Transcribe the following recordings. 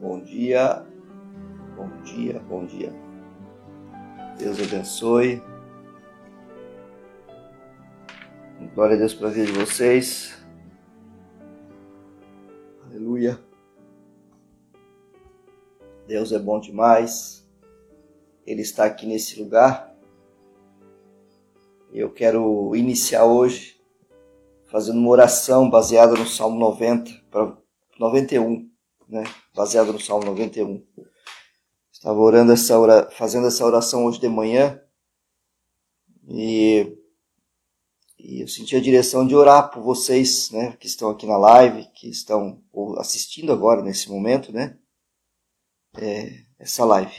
Bom dia, bom dia, bom dia. Deus abençoe. Glória a Deus pela vida de vocês. Aleluia. Deus é bom demais. Ele está aqui nesse lugar. Eu quero iniciar hoje fazendo uma oração baseada no Salmo 90 para 91, né? Baseada no Salmo 91. Estava orando essa hora, fazendo essa oração hoje de manhã e, e eu senti a direção de orar por vocês, né, que estão aqui na live, que estão assistindo agora nesse momento, né, é, essa live.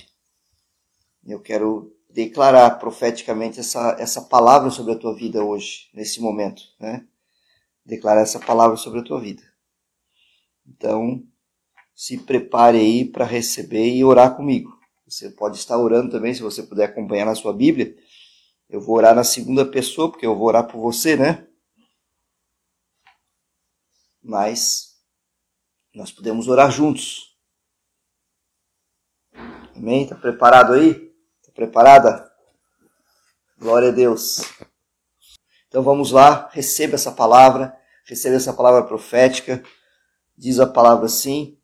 Eu quero declarar profeticamente essa, essa palavra sobre a tua vida hoje, nesse momento, né? Declarar essa palavra sobre a tua vida. Então, se prepare aí para receber e orar comigo. Você pode estar orando também, se você puder acompanhar na sua Bíblia. Eu vou orar na segunda pessoa, porque eu vou orar por você, né? Mas nós podemos orar juntos. Amém? Está preparado aí? Preparada? Glória a Deus. Então vamos lá, receba essa palavra, receba essa palavra profética. Diz a palavra assim: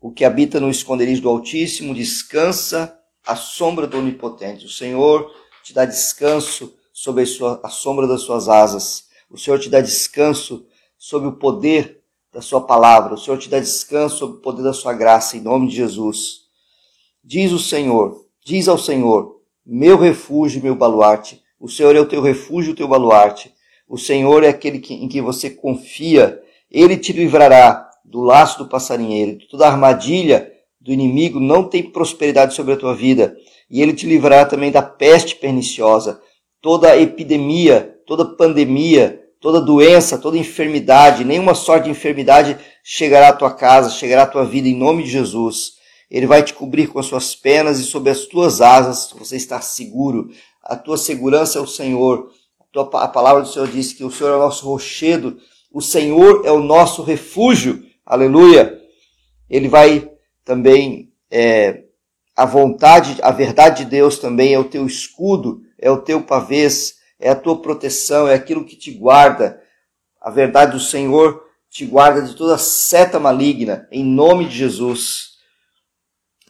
O que habita no esconderijo do Altíssimo descansa à sombra do Onipotente. O Senhor te dá descanso sob a, sua, a sombra das suas asas. O Senhor te dá descanso sob o poder da sua palavra. O Senhor te dá descanso sob o poder da sua graça, em nome de Jesus. Diz o Senhor: Diz ao Senhor: Meu refúgio, meu baluarte. O Senhor é o teu refúgio, o teu baluarte. O Senhor é aquele que, em que você confia. Ele te livrará do laço do passarinheiro, de toda armadilha do inimigo. Não tem prosperidade sobre a tua vida. E ele te livrará também da peste perniciosa, toda epidemia, toda pandemia, toda doença, toda enfermidade. Nenhuma sorte de enfermidade chegará à tua casa, chegará à tua vida em nome de Jesus. Ele vai te cobrir com as suas penas e sob as tuas asas você está seguro. A tua segurança é o Senhor. A palavra do Senhor diz que o Senhor é o nosso rochedo, o Senhor é o nosso refúgio. Aleluia. Ele vai também, é, a vontade, a verdade de Deus também é o teu escudo, é o teu pavês, é a tua proteção, é aquilo que te guarda. A verdade do Senhor te guarda de toda seta maligna, em nome de Jesus.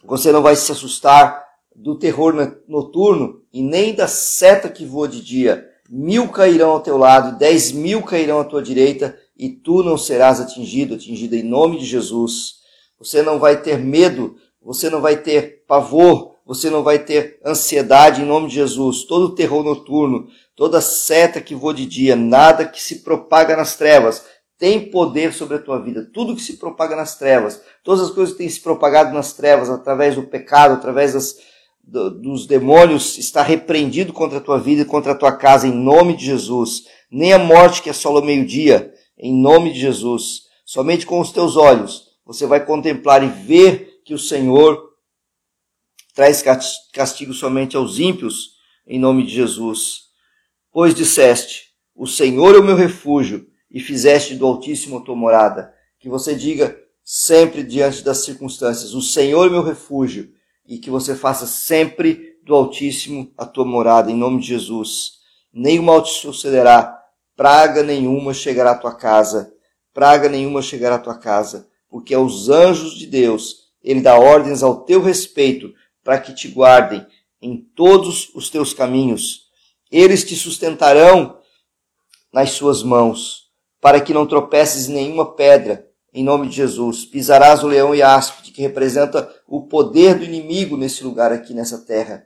Você não vai se assustar do terror noturno e nem da seta que voa de dia. Mil cairão ao teu lado, dez mil cairão à tua direita, e tu não serás atingido, atingida em nome de Jesus. Você não vai ter medo, você não vai ter pavor, você não vai ter ansiedade em nome de Jesus. Todo terror noturno, toda seta que voa de dia, nada que se propaga nas trevas, tem poder sobre a tua vida. Tudo que se propaga nas trevas, todas as coisas que têm se propagado nas trevas através do pecado, através das, do, dos demônios, está repreendido contra a tua vida e contra a tua casa, em nome de Jesus. Nem a morte que assola o meio-dia, em nome de Jesus. Somente com os teus olhos você vai contemplar e ver que o Senhor traz castigo somente aos ímpios, em nome de Jesus. Pois disseste: O Senhor é o meu refúgio e fizeste do Altíssimo a tua morada. Que você diga sempre diante das circunstâncias: O Senhor é meu refúgio, e que você faça sempre do Altíssimo a tua morada, em nome de Jesus. O mal te sucederá, praga nenhuma chegará à tua casa, praga nenhuma chegará à tua casa, porque aos anjos de Deus ele dá ordens ao teu respeito para que te guardem em todos os teus caminhos. Eles te sustentarão nas suas mãos para que não tropeces em nenhuma pedra, em nome de Jesus. Pisarás o leão e a áspide, que representa o poder do inimigo nesse lugar aqui, nessa terra.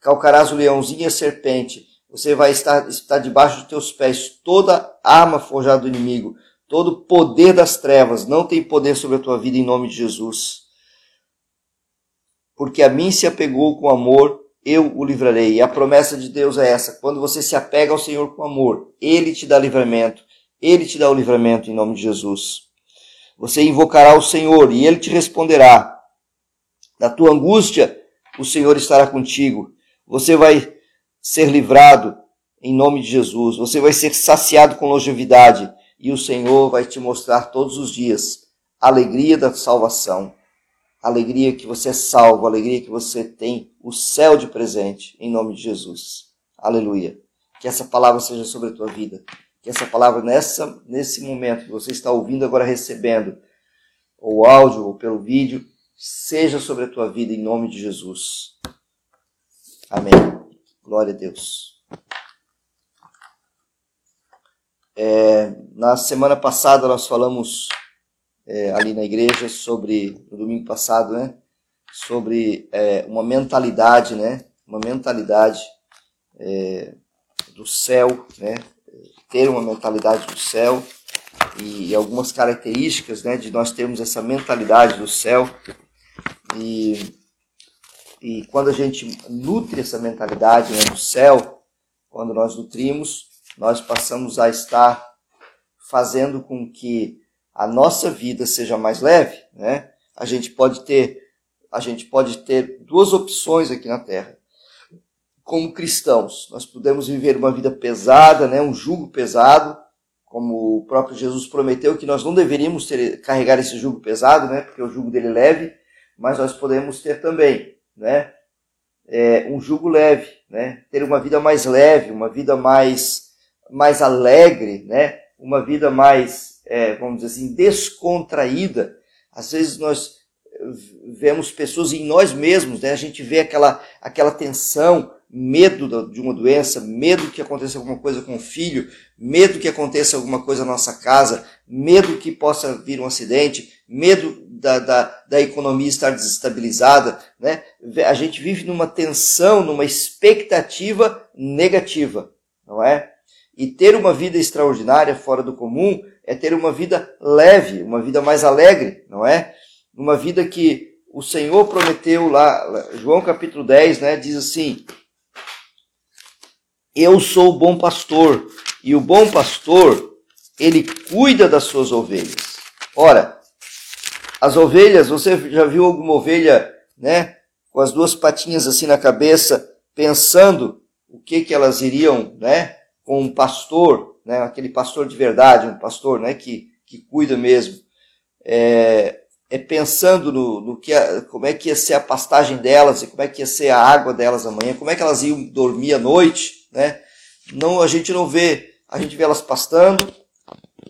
Calcarás o leãozinho e a serpente. Você vai estar, estar debaixo dos teus pés toda arma forjada do inimigo, todo poder das trevas, não tem poder sobre a tua vida em nome de Jesus. Porque a mim se apegou com amor, eu o livrarei. E a promessa de Deus é essa: quando você se apega ao Senhor com amor, Ele te dá livramento. Ele te dá o livramento em nome de Jesus. Você invocará o Senhor e ele te responderá. Da tua angústia, o Senhor estará contigo. Você vai ser livrado em nome de Jesus. Você vai ser saciado com longevidade e o Senhor vai te mostrar todos os dias a alegria da salvação, a alegria que você é salvo, a alegria que você tem o céu de presente, em nome de Jesus. Aleluia. Que essa palavra seja sobre a tua vida. Que essa palavra, nessa, nesse momento que você está ouvindo agora, recebendo, ou áudio ou pelo vídeo, seja sobre a tua vida em nome de Jesus. Amém. Glória a Deus. É, na semana passada nós falamos é, ali na igreja sobre, no domingo passado, né? Sobre é, uma mentalidade, né? Uma mentalidade é, do céu, né? Ter uma mentalidade do céu e, algumas características, né? De nós termos essa mentalidade do céu e, e quando a gente nutre essa mentalidade né, do céu, quando nós nutrimos, nós passamos a estar fazendo com que a nossa vida seja mais leve, né? A gente pode ter a gente pode ter duas opções aqui na Terra. Como cristãos, nós podemos viver uma vida pesada, né, um jugo pesado, como o próprio Jesus prometeu que nós não deveríamos ter, carregar esse jugo pesado, né, porque o jugo dele é leve, mas nós podemos ter também, né, é, um jugo leve, né, ter uma vida mais leve, uma vida mais mais alegre, né? uma vida mais, é, vamos dizer assim, descontraída. Às vezes nós vemos pessoas em nós mesmos, né? a gente vê aquela, aquela tensão, medo de uma doença, medo que aconteça alguma coisa com o filho, medo que aconteça alguma coisa na nossa casa, medo que possa vir um acidente, medo da, da, da economia estar desestabilizada. Né? A gente vive numa tensão, numa expectativa negativa, não é? E ter uma vida extraordinária, fora do comum, é ter uma vida leve, uma vida mais alegre, não é? Uma vida que o Senhor prometeu lá, João capítulo 10, né, diz assim: Eu sou o bom pastor, e o bom pastor, ele cuida das suas ovelhas. Ora, as ovelhas, você já viu alguma ovelha, né, com as duas patinhas assim na cabeça, pensando o que que elas iriam, né, com um pastor, né, aquele pastor de verdade, um pastor né, que, que cuida mesmo, é, é pensando no, no que como é que ia ser a pastagem delas e como é que ia ser a água delas amanhã, como é que elas iam dormir à noite, né? Não, a gente não vê, a gente vê elas pastando,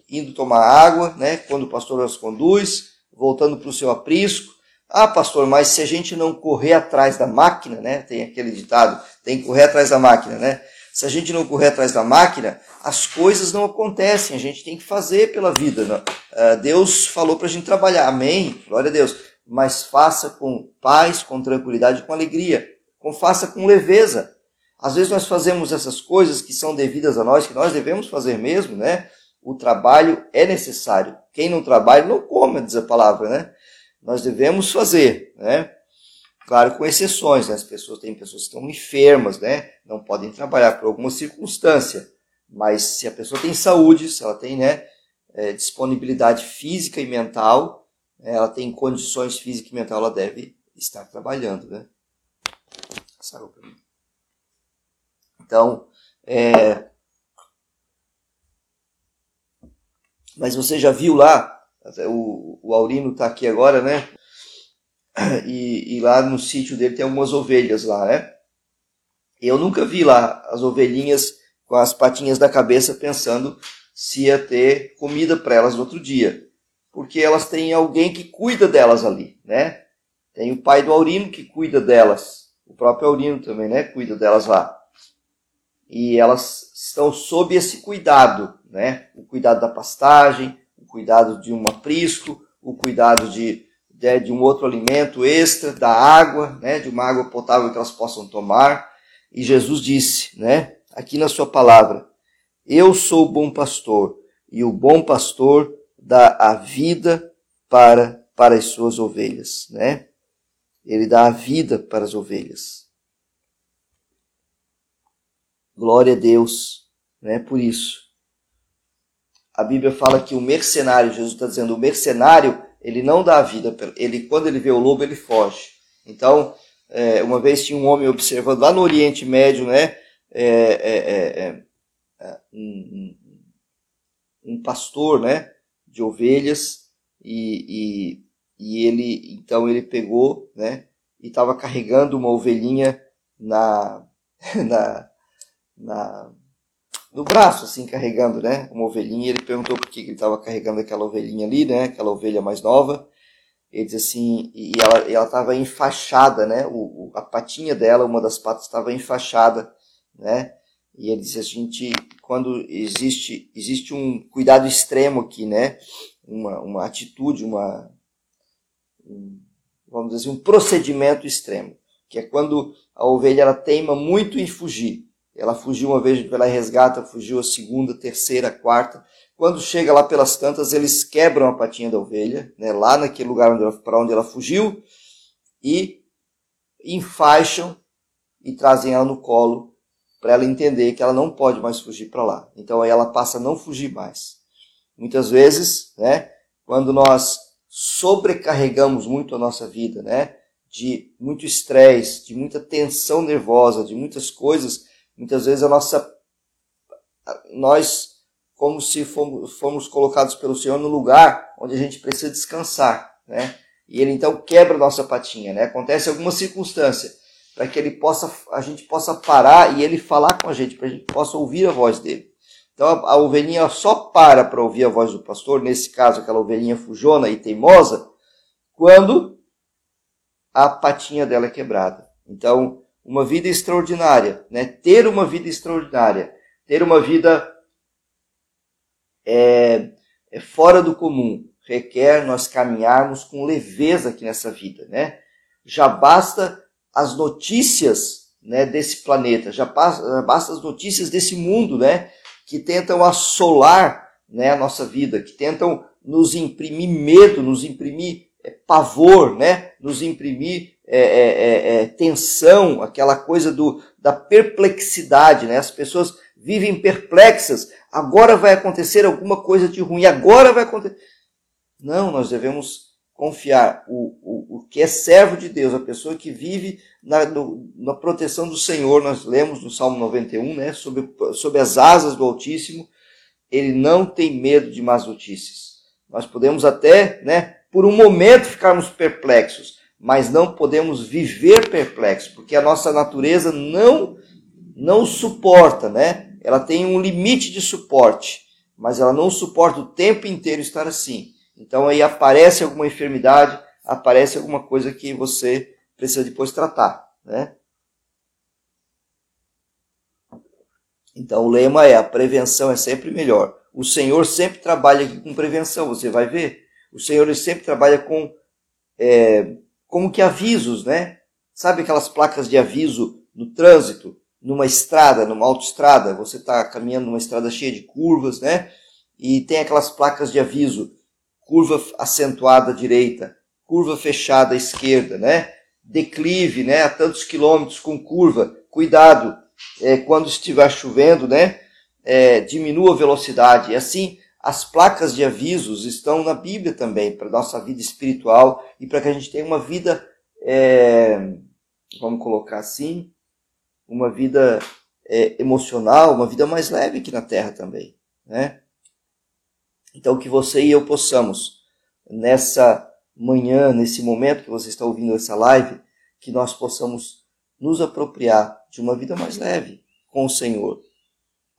indo tomar água, né? Quando o pastor as conduz, voltando para o seu aprisco. Ah, pastor, mas se a gente não correr atrás da máquina, né? Tem aquele ditado, tem que correr atrás da máquina, né? Se a gente não correr atrás da máquina, as coisas não acontecem. A gente tem que fazer pela vida. Né? Ah, Deus falou para a gente trabalhar. Amém? Glória a Deus. Mas faça com paz, com tranquilidade, com alegria. Com, faça com leveza. Às vezes nós fazemos essas coisas que são devidas a nós, que nós devemos fazer mesmo, né? O trabalho é necessário. Quem não trabalha não come, diz a palavra, né? Nós devemos fazer, né? Claro, com exceções, né? as pessoas têm pessoas que estão enfermas, né? Não podem trabalhar por alguma circunstância. Mas se a pessoa tem saúde, se ela tem né, é, disponibilidade física e mental, é, ela tem condições físicas e mental, ela deve estar trabalhando, né? Então, é... mas você já viu lá, o, o Aurino está aqui agora, né? e, e lá no sítio dele tem algumas ovelhas lá, né? Eu nunca vi lá as ovelhinhas com as patinhas da cabeça pensando se ia ter comida para elas no outro dia. Porque elas têm alguém que cuida delas ali, né? Tem o pai do Aurino que cuida delas. O próprio Aurino também, né? Cuida delas lá. E elas estão sob esse cuidado, né? O cuidado da pastagem, o cuidado de um aprisco, o cuidado de né, de um outro alimento extra, da água, né, de uma água potável que elas possam tomar. E Jesus disse, né, aqui na sua palavra, eu sou o bom pastor, e o bom pastor dá a vida para, para as suas ovelhas, né? Ele dá a vida para as ovelhas. Glória a Deus, né? Por isso. A Bíblia fala que o mercenário, Jesus está dizendo, o mercenário ele não dá a vida, ele quando ele vê o lobo ele foge. Então, é, uma vez tinha um homem observando lá no Oriente Médio, né, é, é, é, é é, um, um, um pastor, né, de ovelhas e, e, e ele então ele pegou, né, e estava carregando uma ovelhinha na, na, na no braço, assim, carregando, né, uma ovelhinha. Ele perguntou por que ele estava carregando aquela ovelhinha ali, né, aquela ovelha mais nova. Ele diz assim, e ela estava enfaixada, né, o, a patinha dela, uma das patas estava enfaixada, né, e ele diz a gente, quando existe, existe um cuidado extremo aqui, né, uma, uma atitude, uma, um, vamos dizer assim, um procedimento extremo, que é quando a ovelha ela teima muito em fugir. Ela fugiu uma vez pela resgata, fugiu a segunda, terceira, quarta. Quando chega lá pelas tantas, eles quebram a patinha da ovelha, né, lá naquele lugar para onde ela fugiu, e enfaixam e trazem ela no colo para ela entender que ela não pode mais fugir para lá. Então aí ela passa a não fugir mais. Muitas vezes, né, quando nós sobrecarregamos muito a nossa vida, né, de muito estresse, de muita tensão nervosa, de muitas coisas, muitas vezes a nossa nós como se fomos, fomos colocados pelo Senhor no lugar onde a gente precisa descansar, né? E ele então quebra a nossa patinha, né? Acontece alguma circunstância para que ele possa a gente possa parar e ele falar com a gente, para a gente possa ouvir a voz dele. Então a, a ovelhinha só para para ouvir a voz do pastor, nesse caso aquela ovelhinha fujona e teimosa, quando a patinha dela é quebrada. Então, uma vida extraordinária, né? ter uma vida extraordinária, ter uma vida é, é fora do comum, requer nós caminharmos com leveza aqui nessa vida. Né? Já basta as notícias né, desse planeta, já basta, basta as notícias desse mundo né, que tentam assolar né, a nossa vida, que tentam nos imprimir medo, nos imprimir é, pavor, né? nos imprimir é, é, é, é, tensão, aquela coisa do, da perplexidade. Né? As pessoas vivem perplexas. Agora vai acontecer alguma coisa de ruim, agora vai acontecer. Não, nós devemos confiar. O, o, o que é servo de Deus, a pessoa que vive na, na proteção do Senhor, nós lemos no Salmo 91, né? sobre, sobre as asas do Altíssimo, ele não tem medo de más notícias. Nós podemos até, né, por um momento ficarmos perplexos, mas não podemos viver perplexos, porque a nossa natureza não não suporta, né? Ela tem um limite de suporte, mas ela não suporta o tempo inteiro estar assim. Então aí aparece alguma enfermidade, aparece alguma coisa que você precisa depois tratar, né? Então o lema é a prevenção é sempre melhor. O Senhor sempre trabalha com prevenção, você vai ver. O Senhor sempre trabalha com é, como que avisos, né? Sabe aquelas placas de aviso no trânsito, numa estrada, numa autoestrada? Você está caminhando numa estrada cheia de curvas, né? E tem aquelas placas de aviso, curva acentuada à direita, curva fechada à esquerda, né? Declive, né? A tantos quilômetros com curva, cuidado é, quando estiver chovendo, né? É, diminua a velocidade. E assim, as placas de avisos estão na Bíblia também, para a nossa vida espiritual e para que a gente tenha uma vida, é, vamos colocar assim, uma vida é, emocional, uma vida mais leve aqui na Terra também. Né? Então, que você e eu possamos, nessa manhã, nesse momento que você está ouvindo essa live, que nós possamos nos apropriar de uma vida mais leve com o Senhor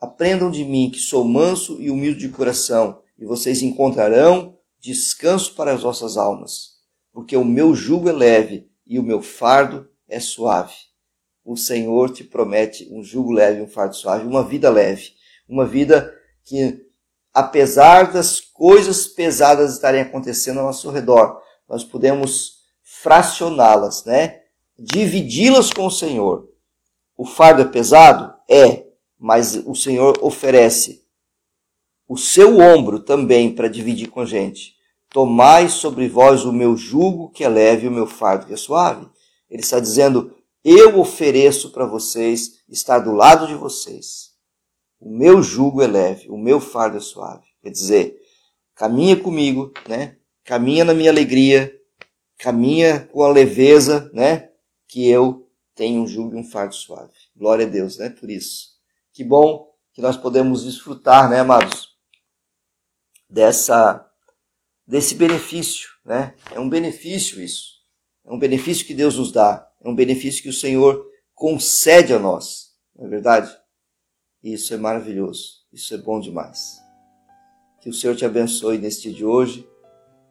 Aprendam de mim que sou manso e humilde de coração, e vocês encontrarão descanso para as vossas almas, porque o meu jugo é leve e o meu fardo é suave. O Senhor te promete um jugo leve, um fardo suave, uma vida leve, uma vida que, apesar das coisas pesadas estarem acontecendo ao nosso redor, nós podemos fracioná-las, né? Dividi-las com o Senhor. O fardo é pesado? É, mas o Senhor oferece o seu ombro também para dividir com a gente. Tomai sobre vós o meu jugo que é leve e o meu fardo que é suave. Ele está dizendo: eu ofereço para vocês estar do lado de vocês. O meu jugo é leve, o meu fardo é suave. Quer dizer, caminha comigo, né? Caminha na minha alegria, caminha com a leveza, né? Que eu tenho um jugo e um fardo suave. Glória a Deus, né? Por isso. Que bom que nós podemos desfrutar, né, amados, dessa desse benefício, né? É um benefício isso. É um benefício que Deus nos dá, é um benefício que o Senhor concede a nós. Não é verdade? Isso é maravilhoso, isso é bom demais. Que o Senhor te abençoe neste dia de hoje,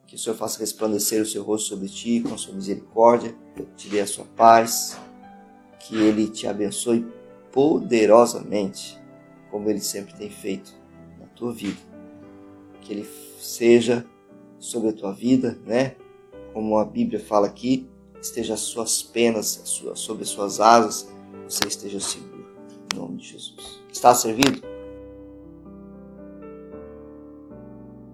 que o Senhor faça resplandecer o seu rosto sobre ti com a sua misericórdia, te dê a sua paz, que Ele te abençoe poderosamente, como Ele sempre tem feito na tua vida. Que Ele seja sobre a tua vida, né? Como a Bíblia fala aqui, esteja as suas penas sobre as suas asas, você esteja seguro. Em nome de Jesus. Está servido?